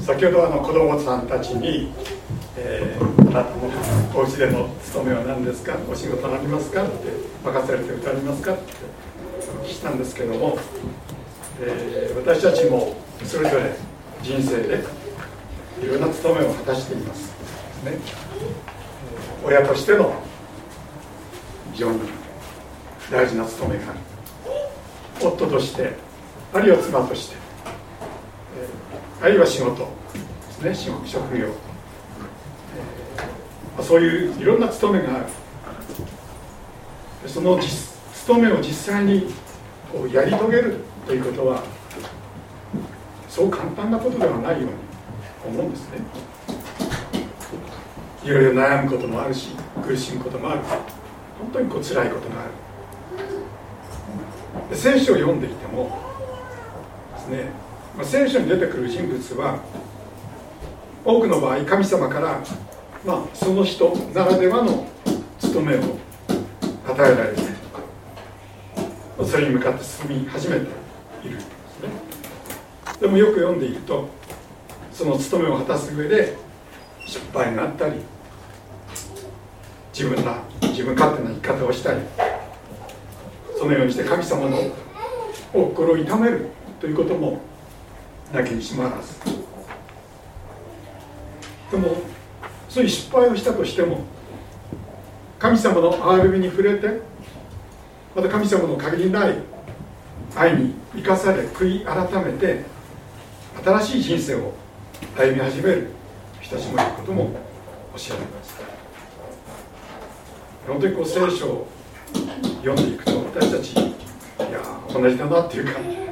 先ほどあの子供さんたちに、えー、あのお家での務めは何ですか？お仕事ありますか？って任されてることありますか？って聞したんですけども、えー、私たちもそれぞれ人生でいろんな務めを果たしています。ね。親としての非常に大事な務めがある。夫としてあるいは妻として。あるいは仕事。ですね職業、えー、そういういろんな務めがある。その務めを実際にこうやり遂げるということはそう簡単なことではないように思うんですね。いろいろ悩むこともあるし苦しむこともある。本当にこう辛いことがある。聖書を読んでいてもですねまあ、聖書に出てくる人物は多くの場合神様から、まあ、その人ならではの務めを与えられてそれに向かって進み始めているんですね。でもよく読んでいるとその務めを果たす上で失敗があったり自分な自分勝手な生き方をしたりそのようにして神様の心を痛めるということもだけにします。でもそういう失敗をしたとしても神様の憐れみに触れてまた神様の限りない愛に生かされ悔い改めて新しい人生を歩み始める人たちもいることも教えられます。本当にこう聖書を読んでいくと私たちいや同じだなっていうか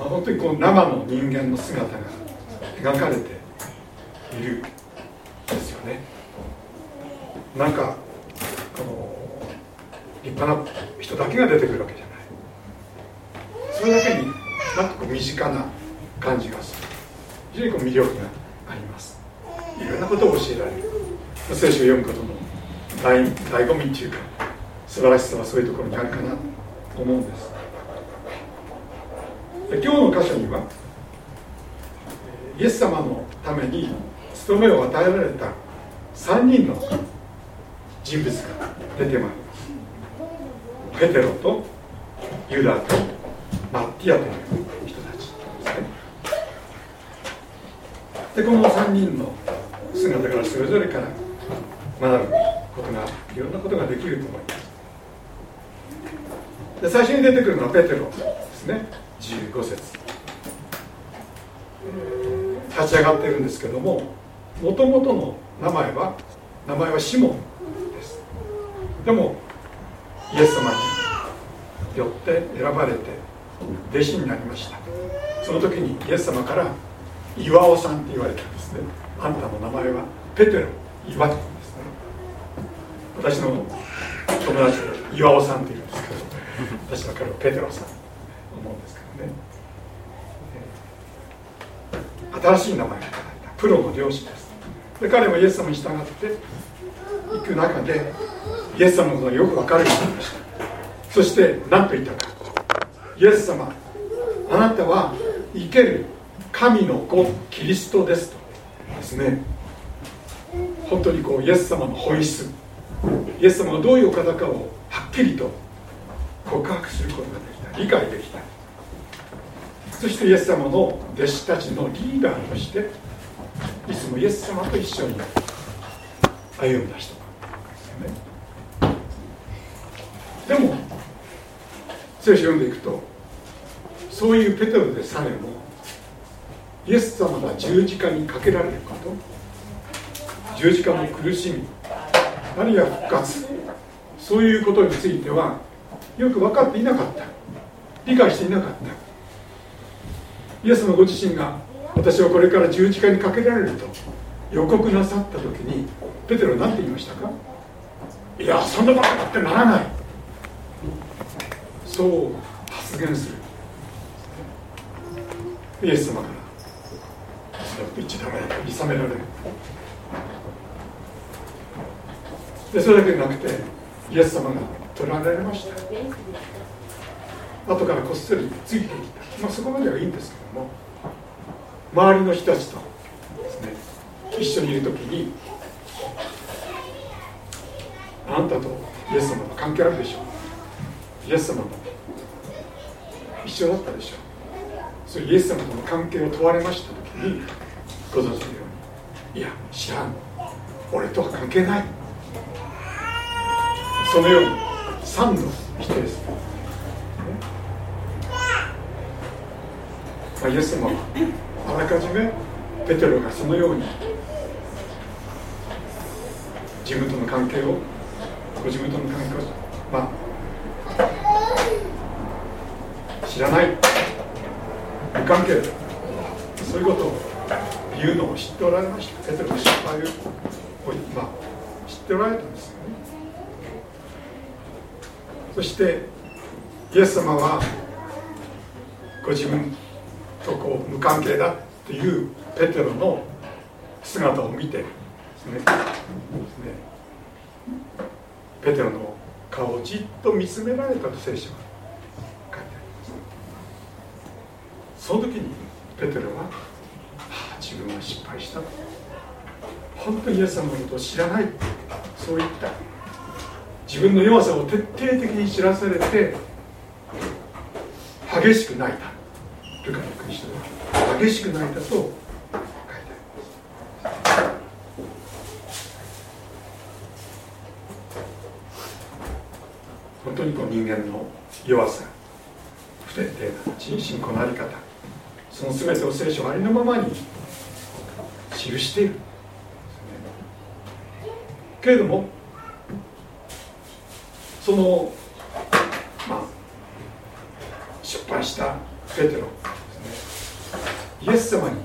あ、本当にこう生の人間の姿が描かれているですよねなんかこの立派な人だけが出てくるわけじゃない。それだけになんかこう身近な感じがする。非常にこう魅力があります。いろんなことを教えられる。聖書を読むことの醍醐味っていうか素晴らしさはそういうところにあるかなと思うんです。今日の箇所にはイエス様のために務めを与えられた3人の人物が出てまいります。ペテロとユダとマッティアという人たちですね。でこの3人の姿からそれぞれから学ぶことがいろんなことができると思います。で最初に出てくるのはペテロですね。15節。立ち上がってるんですけどももともとの名前は名前はシモンです。でもイエス様によって選ばれて弟子になりました。その時にイエス様から岩尾さんって言われたんですね。あんたの名前はペテロ岩ですね。私の友達で岩尾さんって言うんですけど私は彼はペテロさん。思うんですけどね、新しい名前がいただいたプロの漁師です。で彼もイエス様に従って行く中でイエス様のことがよく分かるようになりました。そして何と言ったか。イエス様あなたは生ける神の子キリストですと。ですね。本当にこうイエス様の本質。イエス様がどういうお方かをはっきりと告白することができた。理解できた。そしてイエス様の弟子たちのリーダーとしていつもイエス様と一緒に歩んだ人なんですよね。でも聖書読んでいくとそういうペテロでさえもイエス様が十字架にかけられること十字架の苦しみあるいは復活そういうことについてはよく分かっていなかった。理解していなかった。イエスのご自身が私はこれから十字架にかけられると予告なさった時にペテロ何て言いましたか？いやそんなことってならない。そう発言する。イエス様から一ダメだと諌められる。でそれだけでなくてイエス様が取られました。後からこっそりついてきた。まあそこまではいいんですけど。も周りの人たちとですね一緒にいる時にあなたとイエス様と関係あるでしょう。イエス様と一緒だったでしょう。それイエス様との関係を問われました時にご存知のようにいや知らん。俺とは関係ない。そのように3度否定す。る、まあ、イエス様はあらかじめペテロがそのように自分との関係をご自分との関係をまあ知らない無関係だそういうことを言うのを知っておられました。ペテロの失敗を、まあ、知っておられたんですよね。そしてイエス様はご自分とこう無関係だっていうペテロの姿を見てですねペテロの顔をじっと見つめられたと聖書は書いてあります。その時にペテロは、はあ、自分は失敗した。本当にイエス様のことを知らない。そういった。自分の弱さを徹底的に知らされて激しく泣いた。ルカのクリスト激しく泣いたと書いてあります本当にこう人間の弱さ。不徹底な人信仰の在り方その全てを聖書ありのままに記している、けれどもその、まあ、失敗したペテロ。ですねイエス様に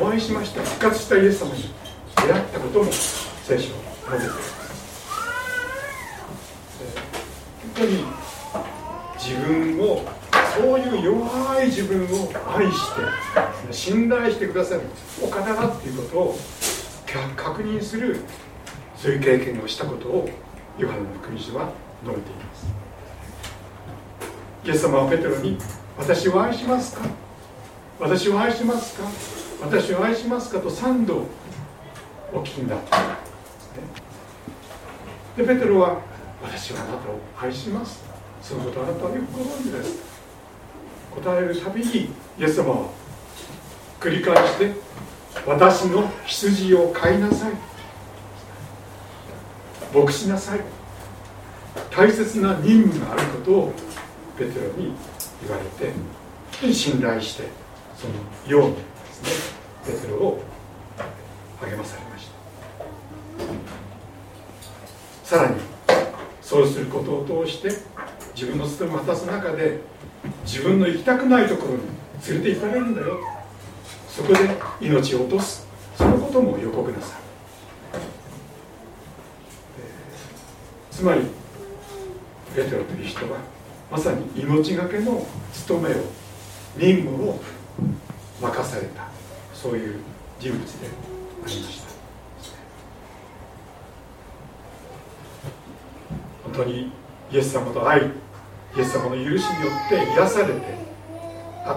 お会いしました復活したイエス様に出会ったことも聖書を述べています。本当に自分をそういう弱い自分を愛して信頼してくださるお方だっていうことを確認するそういう経験をしたことをヨハネの福音書は述べています。イエス様はペテロに「私を愛しますか？私を愛しますか？私を愛しますか?」と3度お聞きになった。でペテロは「私はあなたを愛します」そのことあなたはよくご存知です。答えるたびにイエス様は繰り返して「私の羊を飼いなさい」「牧しなさい」大切な任務があることをペテロに言われて信頼してそのようにですねペテロを励まされました。さらにそうすることを通して自分の務めを果たす中で自分の行きたくないところに連れて行かれるんだよ。そこで命を落とす。そのことも予告なさいつまりペテロという人はまさに命がけの務めを任務を任されたそういう人物でありました。本当にイエス様と愛イエス様の許しによって癒されて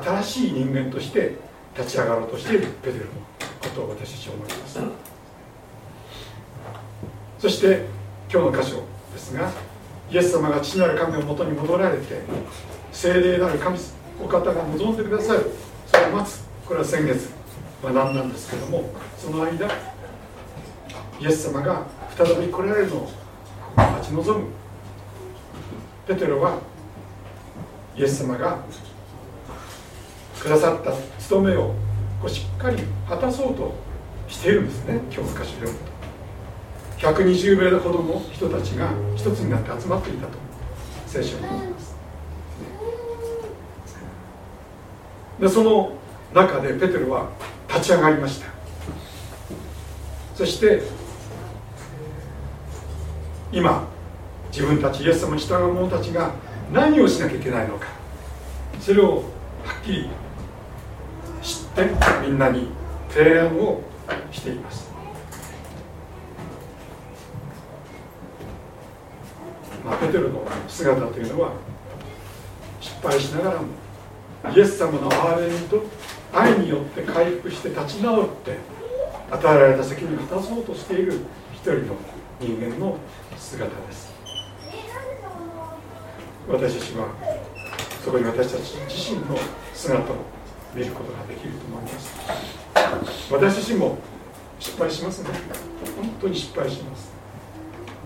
新しい人間として立ち上がろうとしているペテロのことを私たちは思います。そして今日の箇所ですがイエス様が父なる神のもとに戻られて聖霊なる神お方が望んでくださる。それを待つこれは先月学んだんですけどもその間イエス様が再び来られるのを待ち望む。ペテロはイエス様がくださった務めをこうしっかり果たそうとしているんですね今日の歌詞で読むと。120名ほどの人たちが一つになって集まっていたと。聖書に言いますでその中でペテロは立ち上がりました。そして今自分たちイエス様に従う者たちが何をしなきゃいけないのか。それをはっきり知ってみんなに提案をしています。まあ、ペテロの姿というのは失敗しながらもイエス様の憐れみと愛によって回復して立ち直って与えられた責任を果たそうとしている一人の人間の姿です。私たちはそこに私たち自身の姿を見ることができると思います。私自身も失敗しますね。本当に失敗します。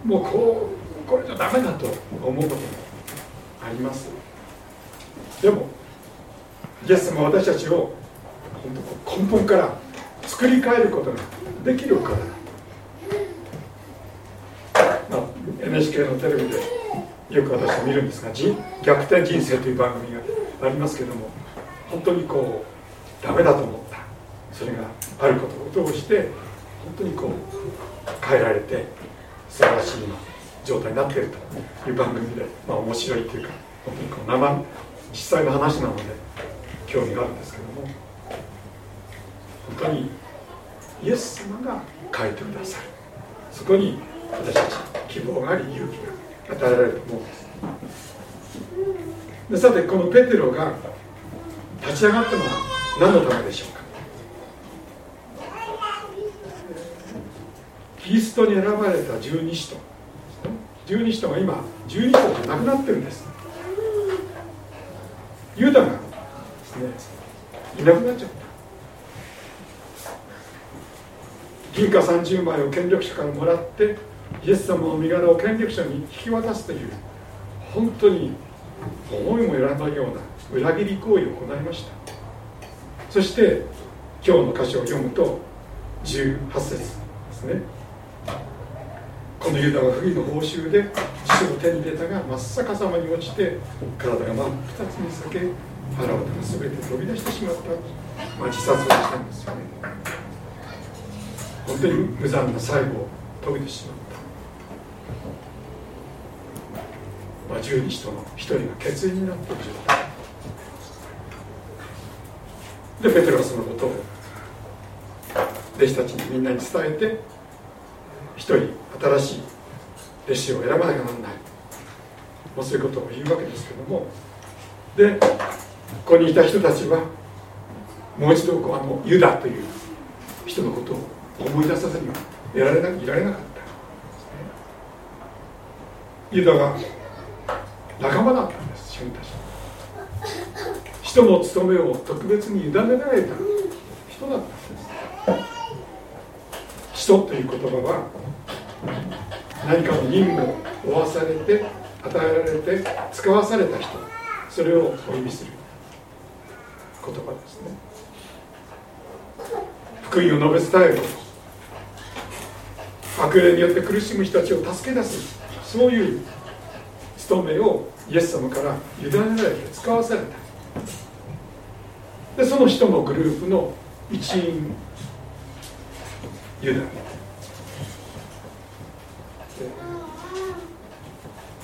もうこうこれじゃダメだと思うこともあります。でもイエス様は私たちを本当根本から作り変えることができるから、まあ、NHK のテレビでよく私は見るんですが「逆転人生」という番組がありますけども本当にこうダメだと思った。それがあることを通して本当にこう変えられて素晴らしい今状態になっているという番組で、まあ、面白いというか本当にこう生実際の話なので興味があるんですけども本当にイエス様が変えてくださる。そこに私たち希望があり勇気が与えられると思うんです。でさてこのペテロが立ち上がったのは何のためでしょうか。キリストに選ばれた十二使徒。十二使徒が今十二使徒じゃなくなってるんです。ユダがですねいなくなっちゃった。銀貨30枚を権力者からもらってイエス様の身柄を権力者に引き渡すという本当に思いもよらないような裏切り行為を行いました。そして今日の箇所を読むと18節ですね。このユダは不義の報酬で父を手に入れたが真っ逆さまに落ちて体が真っ二つに裂け腹渡が全て飛び出してしまった、まあ、自殺をしたんですよね。本当に無残な最後を遂げてしまった、まあ、十二人の一人が欠員になっている状態。でペテロはそのことを弟子たちにみんなに伝えて一人新しい弟子を選ばなきゃならない。もうそういうことを言うわけですけども。でここにいた人たちはもう一度こうあのユダという人のことを思い出さずにはいられないられなかった。ユダが仲間だったんです自分たち。人の務めを特別に委ねられた人だった。人という言葉は何かの任務を負わされて与えられて使わされた人それをお意味する言葉ですね。福音を述べ伝える。悪霊によって苦しむ人たちを助け出す。そういう務めをイエス様から委ねられて使わされた。でその人のグループの一員。ユダ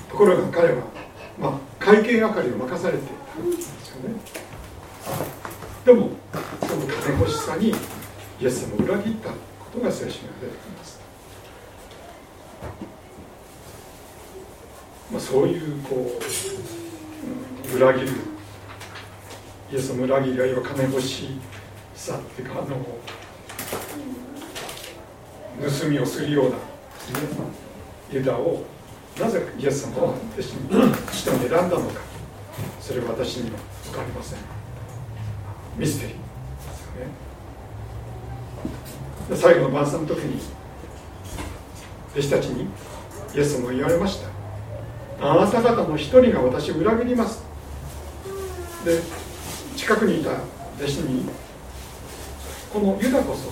ところが彼は、まあ、会計係を任されていたんですよね。でもその金欲しさにイエス様を裏切ったことが聖書に出てきます。まあ、そういうこう、うん、裏切る。イエスの裏切りあるいは金欲しさっていうかあの盗みをするような、ユダをなぜイエス様は弟子に人に選んだのかそれは私には分かりませんミステリー。ですよね。最後の晩餐の時に弟子たちにイエス様が言われました。あなた方の一人が私を裏切ります。で近くにいた弟子にこのユダこそ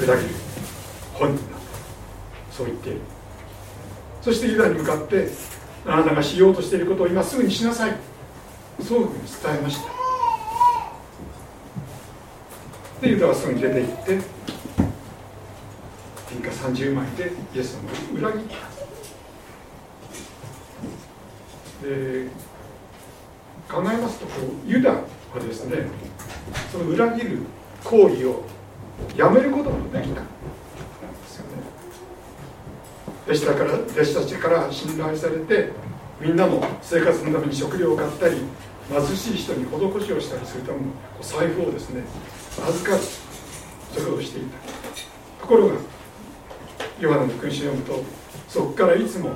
裏切る。本人だ。そう言っている。そしてユダに向かってあなたがしようとしていることを今すぐにしなさい。そういうふうに伝えました。でユダはすぐに出て行って銀貨30枚でイエス様を裏切った。で考えますとこうユダはですねその裏切る行為をやめることもできたですよね。弟子だから弟子たちから信頼されてみんなの生活のために食料を買ったり貧しい人に施しをしたりするための財布をですね預かるそれをしていた。ところがヨハネの君主を読むとそこからいつも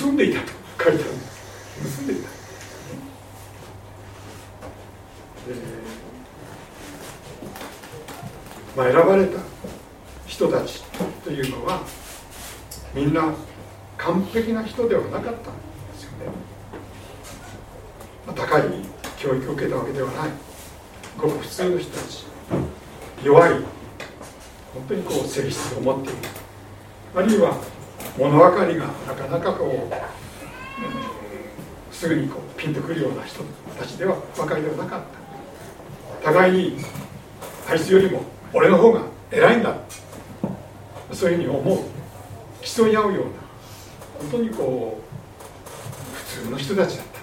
盗んでいたと書いてあるんです。盗んでいた。まあ、選ばれた人たちというのはみんな完璧な人ではなかったんですよね、まあ、高い教育を受けたわけではない。ごく普通の人たち。弱い本当にこう性質を持っている。あるいは物分かりがなかなかこう、すぐにこうピンとくるような人たちではばかりではなかった互いにあいつよりも俺の方が偉いんだ。そういうふうに思う。競い合うような。本当にこう普通の人たちだった。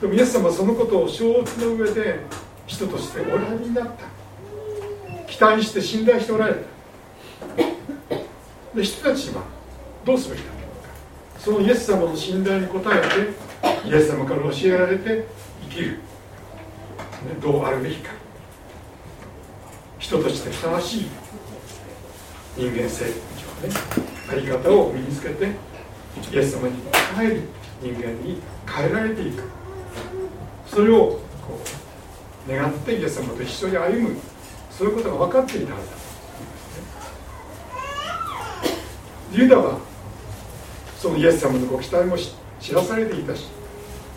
でもイエス様はそのことを承知の上で人としておられになった。期待して信頼しておられた。で人たちはどうすべきだった？そのイエス様の信頼に応えてイエス様から教えられて生きる、ね、どうあるべきか。人としてふさわしい人間性ねあり方を身につけてイエス様に帰る人間に変えられていく。それをこう願ってイエス様と一緒に歩むそういうことが分かっていたはずだユダはそのイエス様のご期待も知らされていたし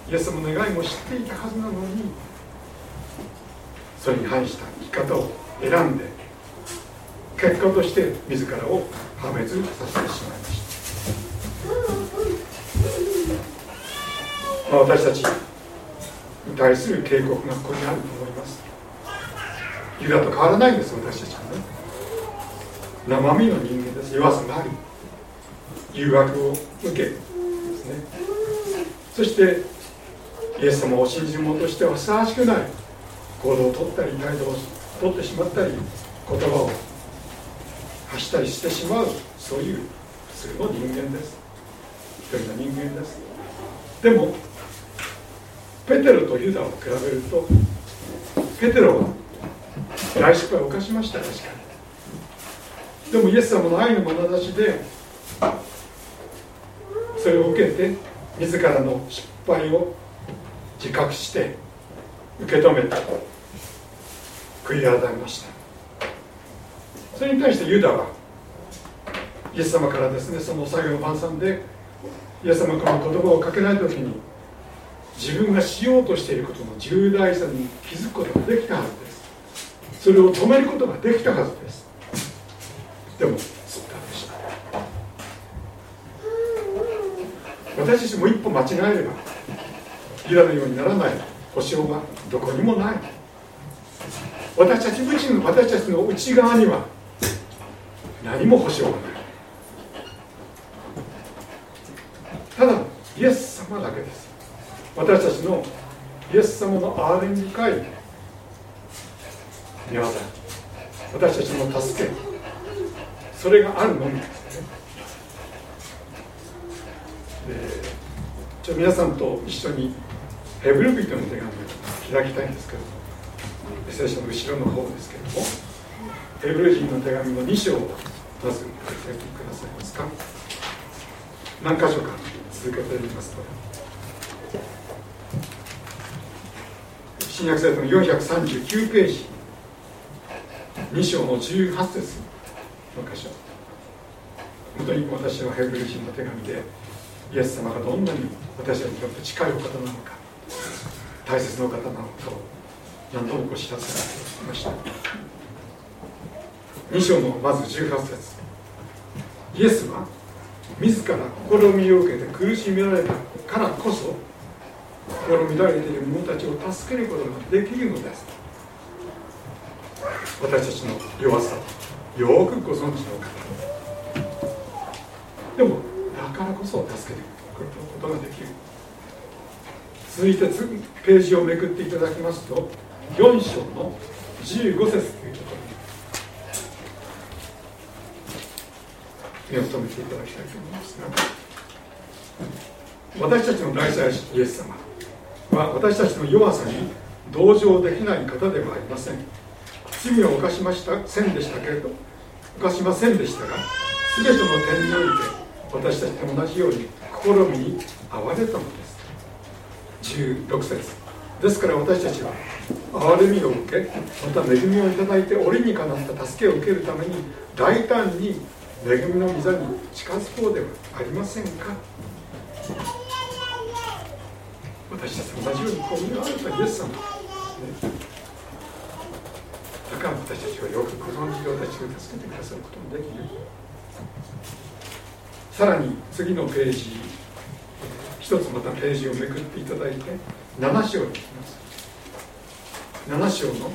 イエス様の願いも知っていたはずなのにそれに反した生き方を選んで結果として自らを破滅させてしまいました、まあ、私たちに対する警告がここにあると思います。ユダと変わらないんです私たちはね。生身の人間です弱さがあり誘惑を受けですね。そしてイエス様を信じる者としてはふさわしくない行動をとったり態度をとってしまったり言葉を発したりしてしまうそういう普通の人間です。一人の人間です。でもペテロとユダを比べるとペテロは大失敗を犯しました確かに。でもイエス様の愛の眼差しでそれを受けて自らの失敗を自覚して受け止めて悔い改めました。それに対してユダはイエス様からですねその最後の晩餐でイエス様から言葉をかけない時に自分がしようとしていることの重大さに気づくことができたはずです。それを止めることができたはずです。でもそうだでした私たちも一歩間違えればイラのようにならない保証はどこにもない。私たち自身の私たちの内側には何も保証がない。ただイエス様だけです。私たちのイエス様の憐れみ深い皆さん私たちの助け。それがあるのみ。ですちょ皆さんと一緒にヘブル人の手紙を開きたいんですけども。聖書の後ろの方ですけれどもヘブル人の手紙の2章をまずお開きくださいますか？何箇所か続けてみますと。新約聖書の439ページ2章の18節の箇所。本当に私はヘブル人の手紙でイエス様がどんなに私たちにとって近いお方なのか大切なお方なのかを何度もご知らせました2章のまず18節イエスは自ら試みを受けて苦しめられたからこそ心乱れている者たちを助けることができるのです。私たちの弱さよくご存知の方でもだからこそ助けてくることができる。続いてページをめくっていただきますと4章の15節というところに目を留めていただきたいと思いますが私たちの大祭イエス様は私たちの弱さに同情できない方ではありません罪を犯しましたせんでしたけれど犯しませんでしたが全ての点において私たちと同じように試みに遭われたのです16節ですから私たちは憐れみを受け。また恵みをいただいて折にかなった助けを受けるために大胆に恵みの御座に近づこうではありませんか。私たち同じようにこう見られたイエス様、ね、だから私たちはよくご存知で私を助けてくださることもできる。さらに次のページ一つまたページをめくっていただいて7章に行きます。7章の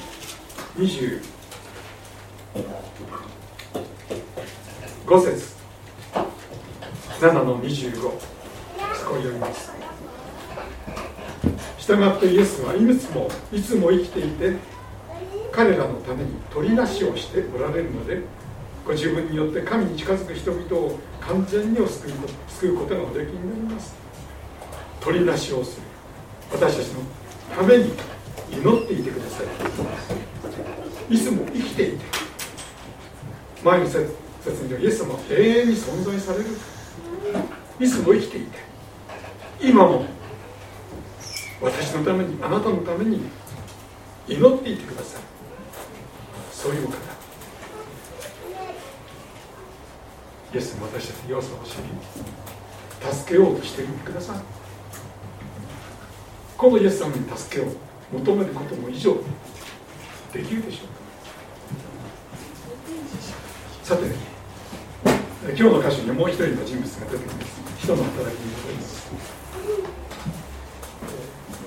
25節。7の25そこを読みます。従ってイエスはいつもいつも生きていて彼らのために取りなしをしておられるのでご自分によって神に近づく人々を完全に救い救うことがおできになります。取りなしをする。私たちのために祈っていてくださいいつも生きていて前の説にはイエス様は永遠に存在されるいつも生きていて今も私のためにあなたのために祈っていてくださいそういうお方イエスも私たちの弱さを知り助けようとしていてくださいこのイエス様に助けを求めることも以上できるでしょうか。さて今日の箇所にもう一人の人物が出てきます。人の働きに戻ります。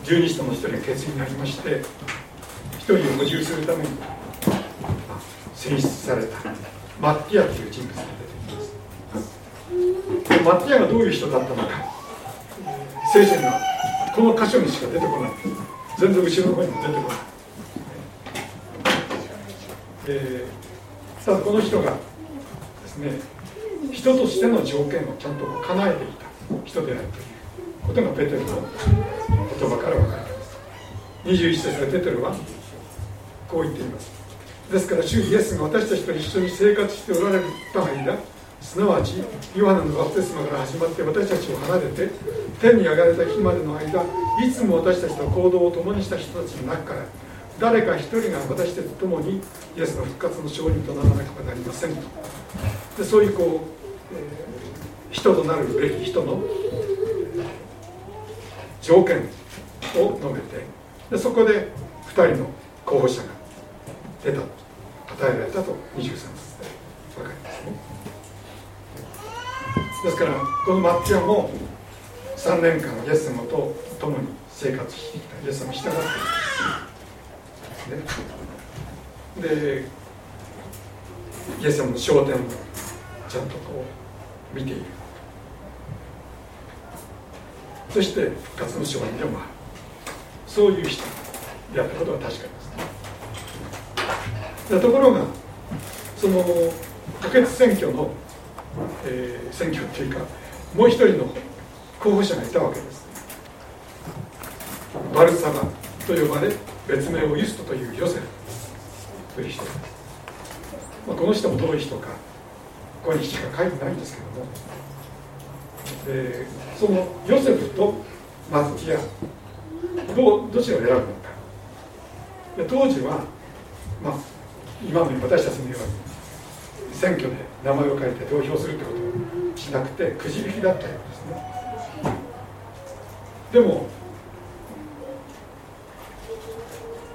十二使徒の一人が決意になりまして一人を補充するために選出されたマッティアという人物が出てきます。マッティアがどういう人だったのか。聖書にはこの箇所にしか出てこない。全然後ろの方にも出てこないでただこの人がですね人としての条件をちゃんと叶えていた人であるということがペテルの言葉から分かります。21節でペテルはこう言っています。ですから主イエスが私たちと一緒に生活しておられた間すなわちヨハネのバプテスマから始まって私たちを離れて天に上がれた日までの間いつも私たちと行動を共にした人たちの中から誰か一人が私たちと共にイエスの復活の証人とならなければなりません。とでそういうこう、えー、人となるべき人の、条件を述べてでそこで2人の候補者が出たと与えられたと23節で分かりますね。ですからこのマッティアも3年間イエス様と共に生活してきたイエス様に従っているねでイエス様の焦点をちゃんとこう見ている。そして復活の証人でもある。そういう人であったことは確かですねところがその補欠選挙のえー、選挙っていうかもう一人の候補者がいたわけです。バルサバと呼ばれ別名をユストというヨセフという人。です、まあ、この人もどういう人かここにしか書いてないんですけども。でそのヨセフとマッティアどどちらを選ぶのか。当時は、まあ、今の私たちのように選挙で名前を書いて投票するってことをしなくてくじ引きだったようですね。でも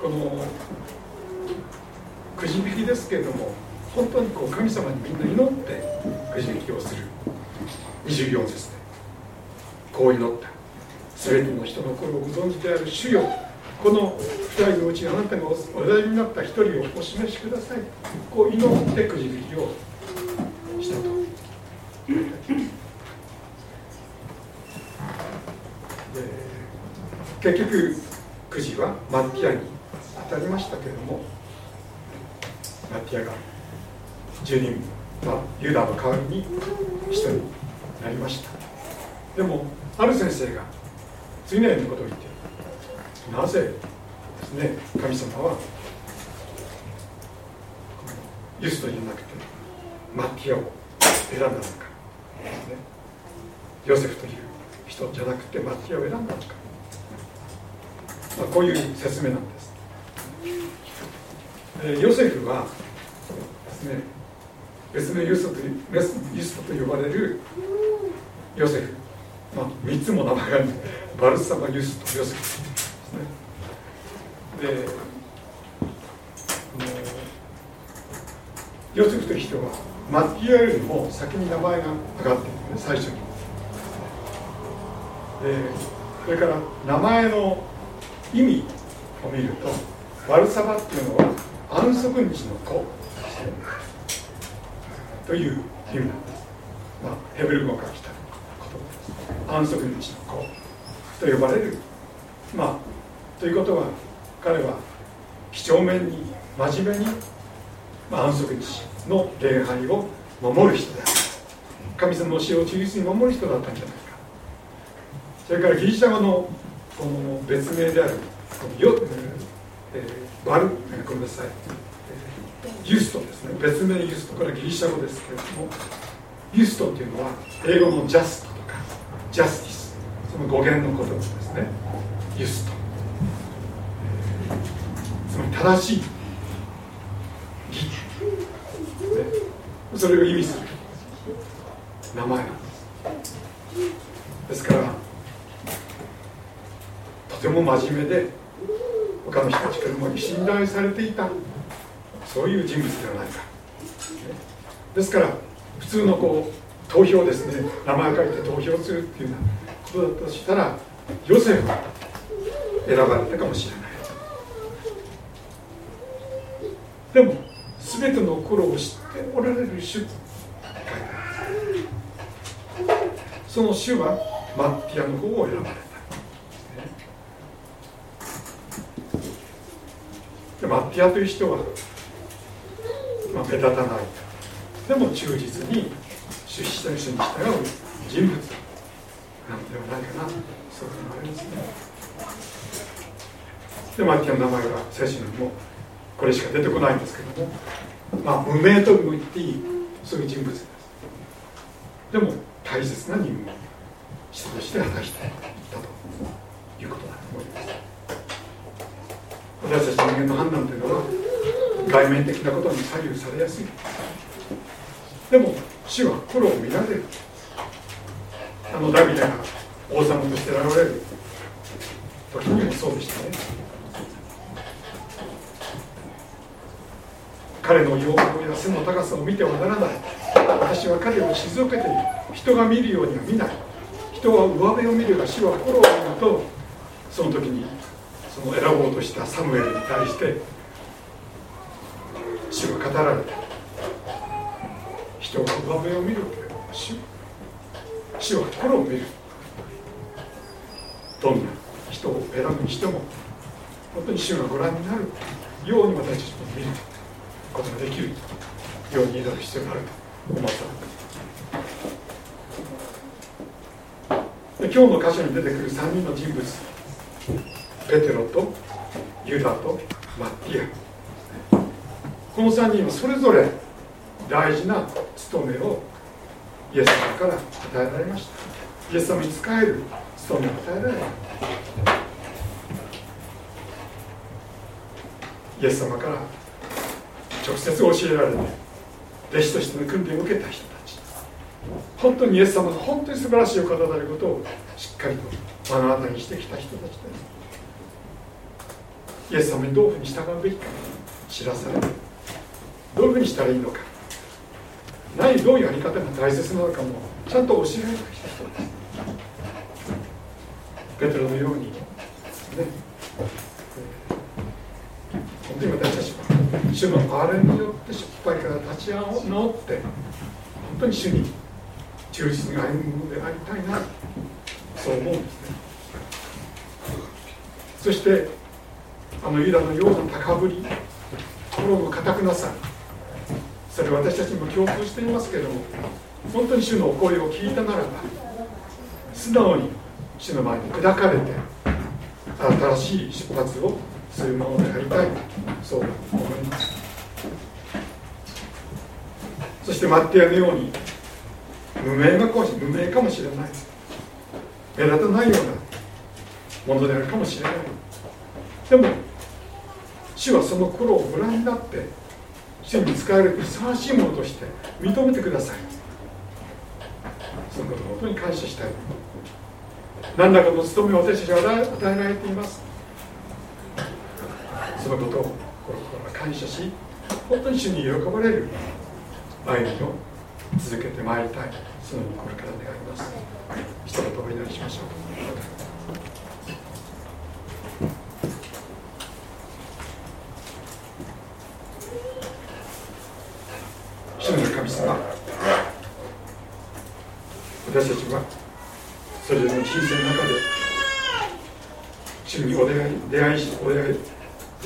このくじ引きですけれども本当にこう神様にみんな祈ってくじ引きをする。24節でこう祈った。全ての人の心をご存知である主よ。この2人のうちあなたがお題になった1人をお示しください。こう祈ってくじ引きをしたと。結局くじはマッティアに当たりましたけれどもマッティアが10人、まあ、ユダの代わりに1人になりました。でもある先生が次のようなことを言っている。なぜですね神様はユストじゃなくてマッティアを選んだのか、ね、ヨセフという人じゃなくてマッティアを選んだのか、まあ、こういう説明なんです。ヨセフはですね別のユストとユストと呼ばれるヨセフ、まあ、3つも名前があるバルサバユストヨセフ。でヨセフという人はマッティアよりも先に名前が上がっているね最初に。でそれから名前の意味を見るとバルサバっていうのは安息日の子という意味なんです、まあ、ヘブル語から来た言葉です。安息日の子と呼ばれる。まあということは彼は几帳面に真面目に、まあ、安息日の礼拝を守る人である。神様の死を忠実に守る人だったんじゃないか。それからギリシャ語のこの別名である。よ、えー、バルごめんなさい。ユストですね。別名ユスト。これはギリシャ語ですけれどもユストっていうのは英語のジャストとかジャスティス。その語源の言葉ですね。ユスト、正しい。それを意味する。名前。なんですですからとても真面目で他の人たちからも信頼されていた。そういう人物ではないか、ですから普通のこう投票ですね。名前を書いて投票するっていうようなことだったとしたらヨセフが選ばれたかもしれないでも全ての頃を知っておられる主って書いてあるその主はマッティアの方を選ばれたでマッティアという人はまあ、目立たないでも忠実に出資した人に従う人物なのではないかなそういうのがありますねでマッティアの名前は聖書にもこれしか出てこないんですけども。まあ無名とも言っていいそういう人物です。でも大切な任務を人として果たしていったということ。だと思います私たち人間の判断というのは外面的なことに左右されやすい。でも死は心を見られる。あのダビデが王様として現れる。時にもそうでしたね。彼の容貌や背の高さを見てはならない。私は彼を退けている人が見るようには見ない。人は上辺を見るが死は心を見るとその時にその選ぼうとしたサムエルに対して主が語られた。人が上辺を見るけど主主は心を見る。どんな人を選ぶにしても本当に主がご覧になるように私たちも見る。ことができるように祈る必要があると思ったで今日の箇所に出てくる3人の人物。ペテロとユダとマッティア。この3人はそれぞれ大事な務めをイエス様から与えられました。イエス様に仕える務めを与えられたイエス様から直接教えられて弟子としての訓練を受けた人たち。本当にイエス様が本当に素晴らしいお方であることをしっかりと目の当たりにしてきた人たちですイエス様にどういうふうに従うべきか知らされる。どういうふうにしたらいいのか。何どういうやり方が大切なのかもちゃんと教えられてきた人ですペテロのように主の憐れによって失敗から立ち直って本当に主に忠実に歩むものでありたいなそう思うんですね。そしてあのユダのような高ぶり心の固くなさそれ私たちにも共通していますけれども本当に主のお声を聞いたならば素直に主の前に砕かれて新しい出発をするものでありたいそう思いますそしてマッティアのように無名がかもし無名かもしれない目立たないようなものであるかもしれない。でも主はその苦労をご覧になって主に使えるふさわしいものとして認めてください。そのことを本当に感謝したい。何らかの務めを私たちは与えられています。そのことを心から感謝し本当に主に喜ばれる歩みを続けてまいりたいそのようにこれから願います。一言お祈りしましょう。主の神様私たちはそれぞれの人生の中で主にお出会い出会いしお出会い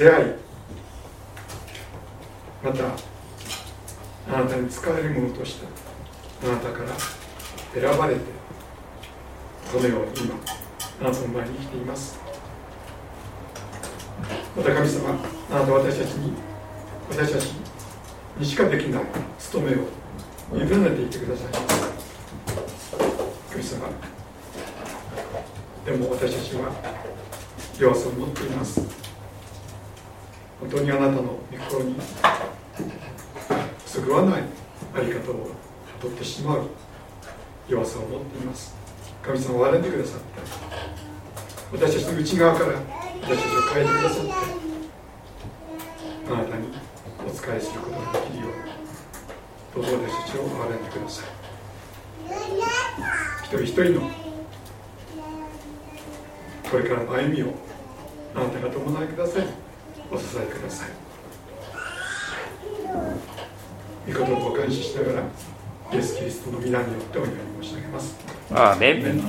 出会い。またあなたに使えるものとしてあなたから選ばれてこのように今あなたの前に生きています。また神様あなた私たちに私たちにしかできない務めを委ねていってください。神様でも私たちは弱さを持っています。本当にあなたの御心にそぐわないあり方をとってしまう弱さを持っています。神様を笑んでくださって私たちの内側から私たちを変えてくださってあなたにお仕えすることができるようにどうぞ私たちを笑んでください。一人一人のこれからの歩みをあなたが伴いください。お支えください御言葉を感謝しながらイエス・キリストの皆によってお祈り申し上げます。アーメン